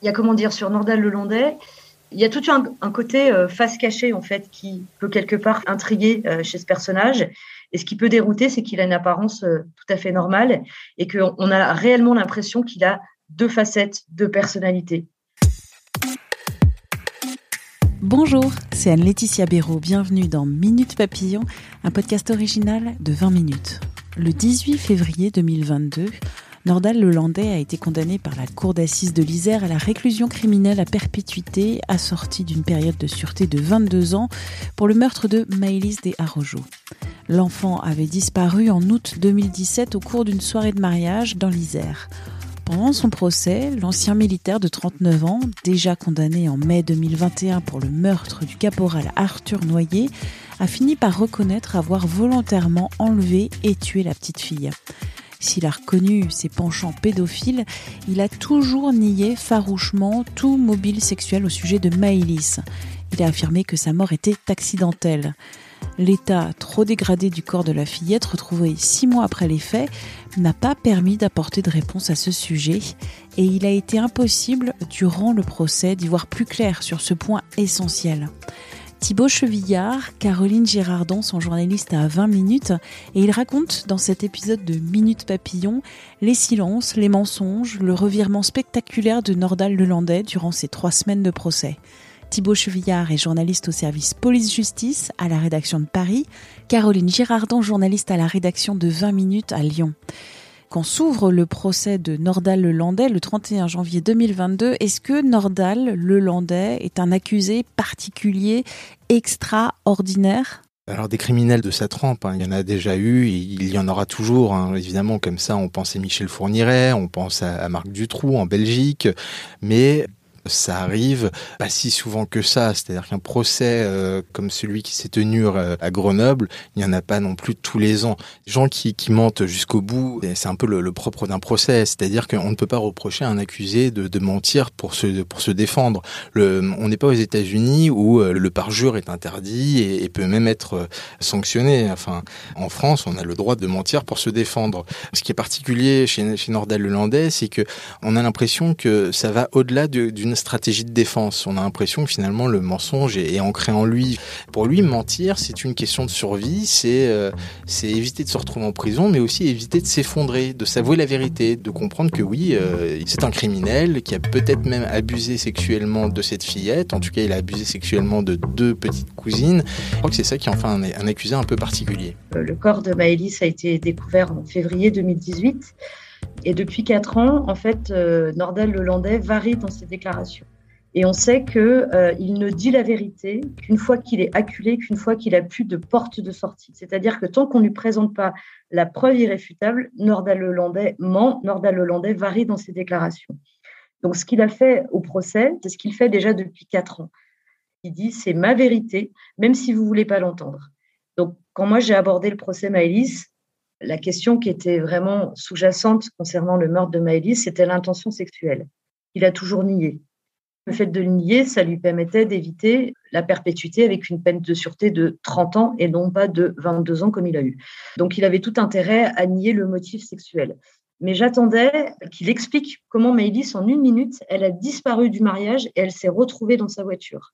Il y a comment dire sur Nordal le Landais, il y a tout un, un côté euh, face cachée en fait qui peut quelque part intriguer euh, chez ce personnage. Et ce qui peut dérouter, c'est qu'il a une apparence euh, tout à fait normale et qu'on a réellement l'impression qu'il a deux facettes, deux personnalités. Bonjour, c'est Anne-Laetitia Béraud. Bienvenue dans Minute Papillon, un podcast original de 20 minutes. Le 18 février 2022, Nordal Lelandais a été condamné par la cour d'assises de l'Isère à la réclusion criminelle à perpétuité, assortie d'une période de sûreté de 22 ans pour le meurtre de Maëlys des. L'enfant avait disparu en août 2017 au cours d'une soirée de mariage dans l'Isère. Pendant son procès, l'ancien militaire de 39 ans, déjà condamné en mai 2021 pour le meurtre du caporal Arthur Noyer, a fini par reconnaître avoir volontairement enlevé et tué la petite fille. S'il a reconnu ses penchants pédophiles, il a toujours nié farouchement tout mobile sexuel au sujet de Maëlys. Il a affirmé que sa mort était accidentelle. L'état trop dégradé du corps de la fillette, retrouvé six mois après les faits, n'a pas permis d'apporter de réponse à ce sujet et il a été impossible, durant le procès, d'y voir plus clair sur ce point essentiel. Thibaut Chevillard, Caroline Girardon sont journalistes à 20 minutes et ils racontent dans cet épisode de Minute Papillon les silences, les mensonges, le revirement spectaculaire de Nordal Lelandais durant ces trois semaines de procès. Thibaut Chevillard est journaliste au service police-justice à la rédaction de Paris, Caroline Girardon, journaliste à la rédaction de 20 minutes à Lyon. Quand s'ouvre le procès de Nordal Lelandais le 31 janvier 2022, est-ce que Nordal Lelandais est un accusé particulier, extraordinaire? Alors des criminels de sa trempe, hein, il y en a déjà eu, il y en aura toujours, hein, évidemment, comme ça on pense à Michel Fourniret, on pense à Marc Dutroux en Belgique, mais ça arrive pas si souvent que ça. C'est-à-dire qu'un procès euh, comme celui qui s'est tenu euh, à Grenoble, il n'y en a pas non plus tous les ans. Les gens qui, qui mentent jusqu'au bout, c'est un peu le, propre d'un procès. C'est-à-dire qu'on ne peut pas reprocher à un accusé de, de, mentir pour se, pour se défendre. Le, on n'est pas aux États-Unis où euh, le parjure est interdit et, peut même être sanctionné. Enfin, en France, on a le droit de mentir pour se défendre. Ce qui est particulier chez, chez Nordal Lelandais, c'est que on a l'impression que ça va au-delà d'une stratégie de défense. On a l'impression que finalement le mensonge est, ancré en lui. Pour lui, mentir, c'est une question de survie, c'est euh, c'est éviter de se retrouver en prison, mais aussi éviter de s'effondrer, de s'avouer la vérité, de comprendre que oui, euh, c'est un criminel qui a peut-être même abusé sexuellement de cette fillette. En tout cas, il a abusé sexuellement de deux petites cousines. Je crois que c'est ça qui en fait un, un accusé un peu particulier. Euh, le corps de Maëlys a été découvert en février 2018. Et depuis quatre ans, en fait, euh, Nordal Lelandais varie dans ses déclarations. Et on sait qu'il euh, ne dit la vérité qu'une fois qu'il est acculé, qu'une fois qu'il a plus de porte de sortie. C'est-à-dire que tant qu'on ne lui présente pas la preuve irréfutable, Nordal Lelandais ment, Nordal Lelandais varie dans ses déclarations. Donc ce qu'il a fait au procès, c'est ce qu'il fait déjà depuis quatre ans. Il dit c'est ma vérité, même si vous voulez pas l'entendre. Donc quand moi j'ai abordé le procès Maëlys, la question qui était vraiment sous-jacente concernant le meurtre de Maëlys, c'était l'intention sexuelle. Il a toujours nié. Le fait de le nier, ça lui permettait d'éviter la perpétuité avec une peine de sûreté de 30 ans et non pas de 22 ans comme il a eu. Donc il avait tout intérêt à nier le motif sexuel. Mais j'attendais qu'il explique comment Maëlys, en une minute, elle a disparu du mariage et elle s'est retrouvée dans sa voiture.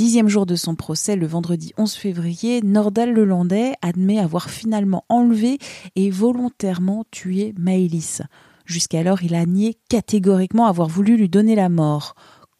Dixième jour de son procès, le vendredi 11 février, Nordal Lelandais admet avoir finalement enlevé et volontairement tué Maëlys. Jusqu'alors, il a nié catégoriquement avoir voulu lui donner la mort.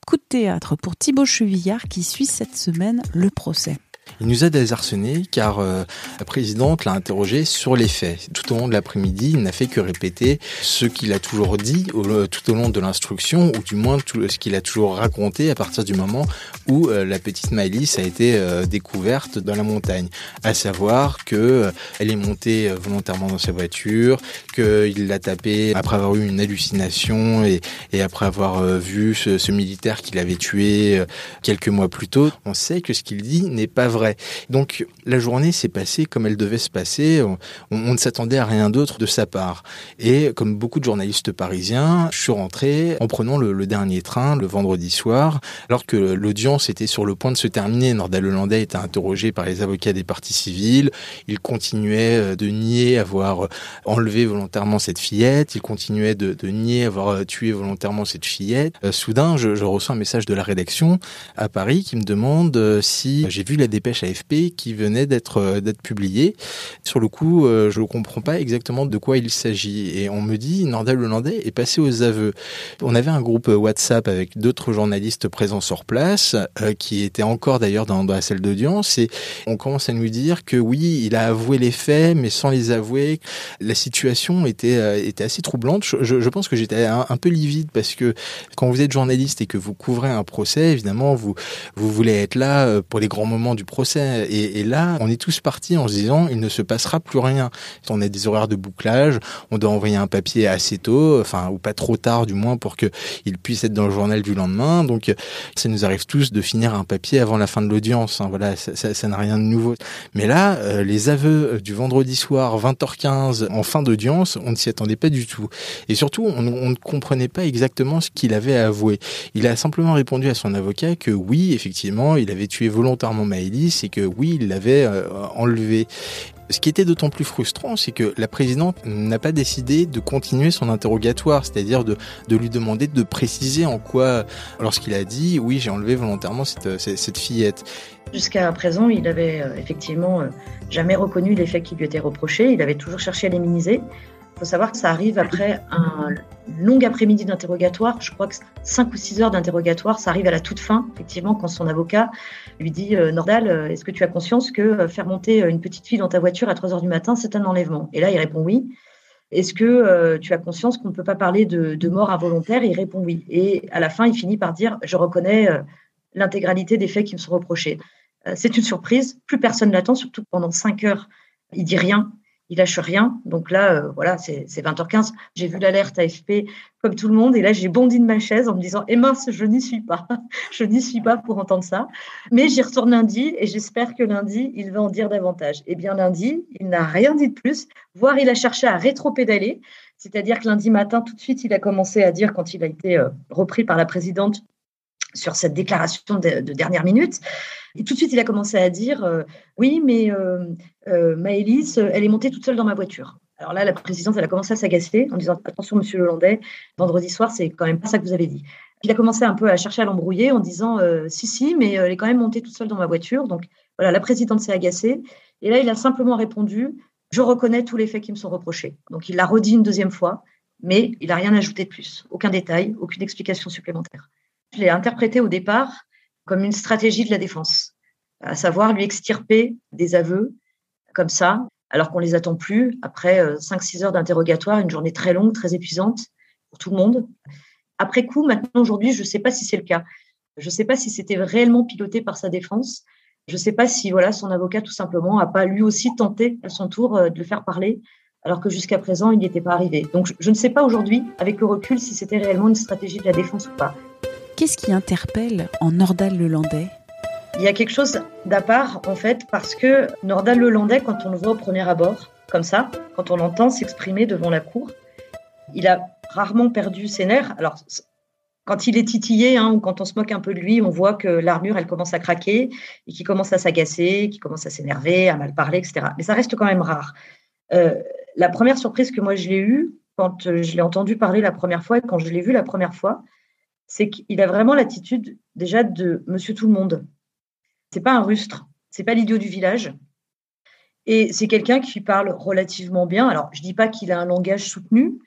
Coup de théâtre pour Thibaut Chevillard qui suit cette semaine le procès. Il nous a désarçonné car la présidente l'a interrogé sur les faits. Tout au long de l'après-midi, il n'a fait que répéter ce qu'il a toujours dit tout au long de l'instruction, ou du moins tout ce qu'il a toujours raconté à partir du moment où la petite Maëlys a été découverte dans la montagne, à savoir que elle est montée volontairement dans sa voiture, qu'il l'a tapée après avoir eu une hallucination et, et après avoir vu ce, ce militaire qu'il avait tué quelques mois plus tôt. On sait que ce qu'il dit n'est pas vrai. Donc la journée s'est passée comme elle devait se passer. On, ne s'attendait à rien d'autre de sa part. Et comme beaucoup de journalistes parisiens, je suis rentré en prenant le, dernier train le vendredi soir, alors que l'audience était sur le point de se terminer. Nordal Hollandais était interrogé par les avocats des parties civiles. Il continuait euh, de nier avoir enlevé volontairement cette fillette. Il continuait de, nier avoir tué volontairement cette fillette. Euh, soudain, je, reçois un message de la rédaction à Paris qui me demande euh, si j'ai vu la dépêche AFP qui venait d'être d'être publiée. Sur le coup, je ne comprends pas exactement de quoi il s'agit. Et on me dit, Nordal Hollandais est passé aux aveux. On avait un groupe WhatsApp avec d'autres journalistes présents sur place, euh, qui étaient encore d'ailleurs dans, la salle d'audience, et on commence à nous dire que oui, il a avoué les faits, mais sans les avouer. La situation était, euh, assez troublante. Je, pense que j'étais un, peu livide parce que quand vous êtes journaliste et que vous couvrez un procès, évidemment, vous, voulez être là euh, pour les grands moments du procès. Et, là, on est tous partis en se disant, il ne se passera plus rien. On a des horaires de bouclage, on doit envoyer un papier assez tôt, enfin, ou pas trop tard du moins pour qu'il puisse être dans le journal du lendemain. Donc, ça nous arrive tous de finir un papier avant la fin de l'audience. Hein. Voilà, ça n'a rien de nouveau. Mais là, euh, les aveux du vendredi soir, 20h15, en fin d'audience, on ne s'y attendait pas du tout. Et surtout, on, on ne comprenait pas exactement ce qu'il avait avoué. Il a simplement répondu à son avocat que oui, effectivement, il avait tué volontairement Maëlys et que oui, il l'avait euh, enlevé. Ce qui était d'autant plus frustrant, c'est que la présidente n'a pas décidé de continuer son interrogatoire, c'est-à-dire de, lui demander de préciser en quoi, lorsqu'il a dit oui, j'ai enlevé volontairement cette, cette fillette. Jusqu'à présent, il avait euh, effectivement euh, jamais reconnu les faits qui lui étaient reprochés, il avait toujours cherché à les minimiser. Il faut savoir que ça arrive après un long après-midi d'interrogatoire. Je crois que 5 ou 6 heures d'interrogatoire, ça arrive à la toute fin, effectivement, quand son avocat lui dit euh, Nordal, est-ce que tu as conscience que faire monter une petite fille dans ta voiture à 3 heures du matin, c'est un enlèvement? Et là, il répond oui. Est-ce que euh, tu as conscience qu'on ne peut pas parler de, mort involontaire? Il répond oui. Et à la fin, il finit par dire Je reconnais euh, l'intégralité des faits qui me sont reprochés. Euh, c'est une surprise. Plus personne l'attend, surtout pendant 5 heures. Il dit rien il lâche rien. Donc là, euh, voilà, c'est 20h15. J'ai vu l'alerte AFP comme tout le monde. Et là, j'ai bondi de ma chaise en me disant, eh mince, je n'y suis pas. je n'y suis pas pour entendre ça. Mais j'y retourne lundi et j'espère que lundi, il va en dire davantage. Eh bien, lundi, il n'a rien dit de plus, voire il a cherché à rétro-pédaler. C'est-à-dire que lundi matin, tout de suite, il a commencé à dire, quand il a été euh, repris par la présidente sur cette déclaration de, de dernière minute, et tout de suite, il a commencé à dire euh, Oui, mais euh, euh, elle est montée toute seule dans ma voiture. Alors là, la présidente, elle a commencé à s'agacer en disant Attention, monsieur Hollandais, vendredi soir, c'est quand même pas ça que vous avez dit. Il a commencé un peu à chercher à l'embrouiller en disant Si, si, mais elle est quand même montée toute seule dans ma voiture. Donc voilà, la présidente s'est agacée. Et là, il a simplement répondu Je reconnais tous les faits qui me sont reprochés. Donc il l'a redit une deuxième fois, mais il n'a rien ajouté de plus. Aucun détail, aucune explication supplémentaire. Je l'ai interprété au départ comme une stratégie de la défense, à savoir lui extirper des aveux comme ça, alors qu'on les attend plus, après 5-6 euh, heures d'interrogatoire, une journée très longue, très épuisante pour tout le monde. Après coup, maintenant, aujourd'hui, je ne sais pas si c'est le cas. Je ne sais pas si c'était réellement piloté par sa défense. Je ne sais pas si voilà, son avocat, tout simplement, n'a pas lui aussi tenté à son tour euh, de le faire parler, alors que jusqu'à présent, il n'y était pas arrivé. Donc, je ne sais pas aujourd'hui, avec le recul, si c'était réellement une stratégie de la défense ou pas. Qu'est-ce qui interpelle en Nordal Lelandais Il y a quelque chose d'à part, en fait, parce que Nordal Lelandais, quand on le voit au premier abord, comme ça, quand on l'entend s'exprimer devant la cour, il a rarement perdu ses nerfs. Alors, quand il est titillé hein, ou quand on se moque un peu de lui, on voit que l'armure, elle commence à craquer et qu'il commence à s'agacer, qu'il commence à s'énerver, à mal parler, etc. Mais ça reste quand même rare. Euh, la première surprise que moi je l'ai eue, quand je l'ai entendu parler la première fois et quand je l'ai vu la première fois, c'est qu'il a vraiment l'attitude déjà de monsieur tout le monde. C'est pas un rustre, c'est pas l'idiot du village. Et c'est quelqu'un qui parle relativement bien. Alors, je dis pas qu'il a un langage soutenu,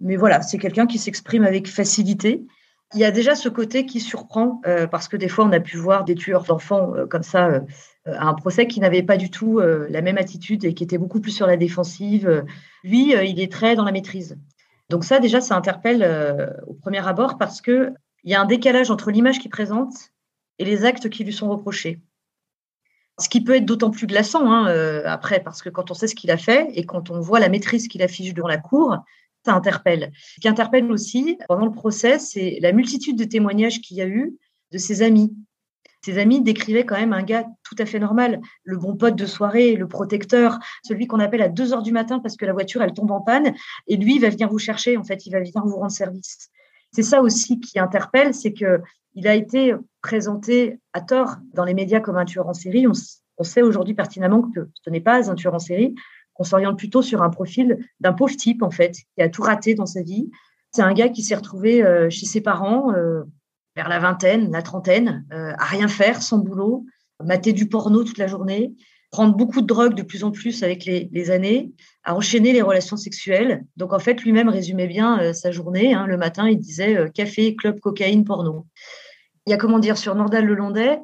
mais voilà, c'est quelqu'un qui s'exprime avec facilité. Il y a déjà ce côté qui surprend, euh, parce que des fois, on a pu voir des tueurs d'enfants euh, comme ça euh, à un procès qui n'avaient pas du tout la même attitude et qui étaient beaucoup plus sur la défensive. Lui, il est très dans la maîtrise. Donc ça, déjà, ça interpelle au premier abord parce qu'il y a un décalage entre l'image qu'il présente et les actes qui lui sont reprochés. Ce qui peut être d'autant plus glaçant hein, après, parce que quand on sait ce qu'il a fait et quand on voit la maîtrise qu'il affiche devant la cour, ça interpelle. Ce qui interpelle aussi pendant le procès, c'est la multitude de témoignages qu'il y a eu de ses amis. Ses amis décrivaient quand même un gars tout à fait normal, le bon pote de soirée, le protecteur, celui qu'on appelle à 2 heures du matin parce que la voiture, elle tombe en panne, et lui, il va venir vous chercher, en fait, il va venir vous rendre service. C'est ça aussi qui interpelle, c'est que il a été présenté à tort dans les médias comme un tueur en série. on sait aujourd'hui pertinemment que ce n'est pas un tueur en série, on s'oriente plutôt sur un profil d'un pauvre type, en fait, qui a tout raté dans sa vie. C'est un gars qui s'est retrouvé euh, chez ses parents euh, vers la vingtaine, la trentaine, euh, à rien faire, sans boulot, mater du porno toute la journée, prendre beaucoup de drogue de plus en plus avec les, années, à enchaîner les relations sexuelles. Donc, en fait, lui-même résumait bien sa journée. Hein. Le matin, il disait café, club, cocaïne, porno. Il y a, comment dire, sur Nordal Le Landais,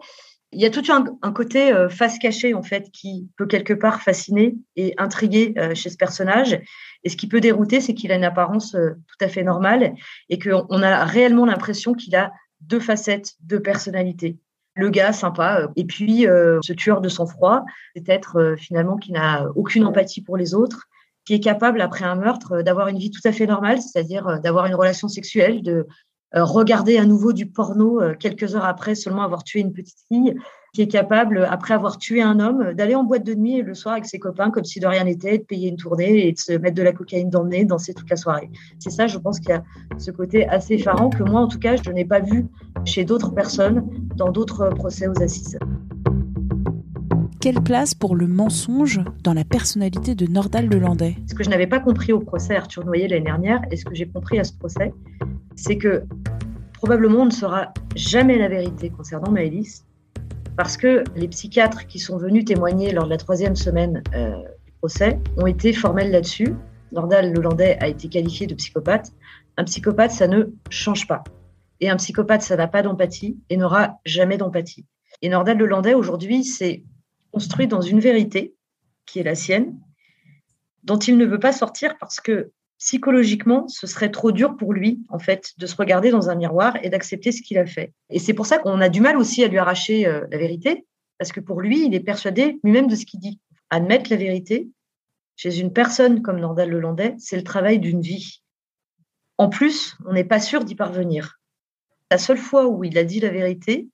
il y a tout un, côté euh, face cachée en fait qui peut quelque part fasciner et intriguer euh, chez ce personnage. Et ce qui peut dérouter, c'est qu'il a une apparence euh, tout à fait normale et qu'on a réellement l'impression qu'il a deux facettes, deux personnalités. Le gars sympa et puis ce tueur de sang-froid, peut-être finalement qui n'a aucune empathie pour les autres, qui est capable après un meurtre d'avoir une vie tout à fait normale, c'est-à-dire d'avoir une relation sexuelle, de euh, regarder à nouveau du porno euh, quelques heures après seulement avoir tué une petite fille, qui est capable, après avoir tué un homme, d'aller en boîte de nuit le soir avec ses copains comme si de rien n'était, de payer une tournée et de se mettre de la cocaïne dans le nez, danser toute la soirée. C'est ça, je pense qu'il y a ce côté assez effarant que moi, en tout cas, je n'ai pas vu chez d'autres personnes dans d'autres procès aux assises. Quelle place pour le mensonge dans la personnalité de Nordal Lelandais? Ce que je n'avais pas compris au procès Arthur Noyer l'année dernière et ce que j'ai compris à ce procès, c'est que probablement on ne saura jamais la vérité concernant Maëlys, parce que les psychiatres qui sont venus témoigner lors de la troisième semaine euh, du procès ont été formels là-dessus. Nordal Lelandais a été qualifié de psychopathe. Un psychopathe, ça ne change pas. Et un psychopathe, ça n'a pas d'empathie et n'aura jamais d'empathie. Et Nordal Lelandais, aujourd'hui, s'est construit dans une vérité qui est la sienne, dont il ne veut pas sortir parce que psychologiquement, ce serait trop dur pour lui, en fait, de se regarder dans un miroir et d'accepter ce qu'il a fait. Et c'est pour ça qu'on a du mal aussi à lui arracher euh, la vérité, parce que pour lui, il est persuadé lui-même de ce qu'il dit. Admettre la vérité, chez une personne comme Nordal Lelandais, c'est le travail d'une vie. En plus, on n'est pas sûr d'y parvenir. La seule fois où il a dit la vérité,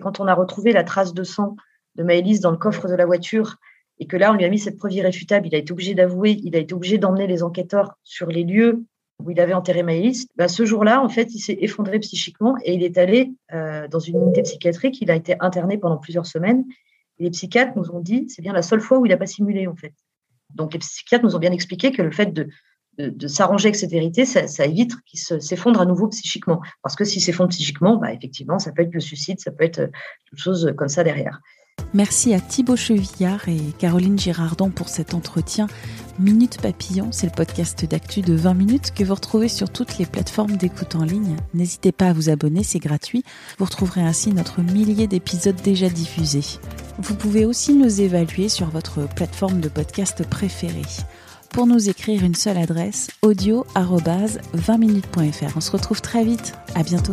quand on a retrouvé la trace de sang de Maëlys dans le coffre de la voiture et que là, on lui a mis cette preuve irréfutable, il a été obligé d'avouer, il a été obligé d'emmener les enquêteurs sur les lieux où il avait enterré Maëlys, bah, ce jour-là, en fait, il s'est effondré psychiquement et il est allé euh, dans une unité psychiatrique. Il a été interné pendant plusieurs semaines. Les psychiatres nous ont dit, c'est bien la seule fois où il n'a pas simulé, en fait. Donc, les psychiatres nous ont bien expliqué que le fait de, s'arranger avec cette vérité, ça, évite qu'il s'effondre à nouveau psychiquement. Parce que s'il s'effondre psychiquement, bah, effectivement, ça peut être le suicide, ça peut être euh, quelque chose comme ça derrière. Merci à Thibaut Chevillard et Caroline Girardon pour cet entretien. Minute Papillon, c'est le podcast d'actu de 20 minutes que vous retrouvez sur toutes les plateformes d'écoute en ligne. N'hésitez pas à vous abonner, c'est gratuit. Vous retrouverez ainsi notre millier d'épisodes déjà diffusés. Vous pouvez aussi nous évaluer sur votre plateforme de podcast préférée. Pour nous écrire une seule adresse, audio 20minutes.fr. On se retrouve très vite. À bientôt.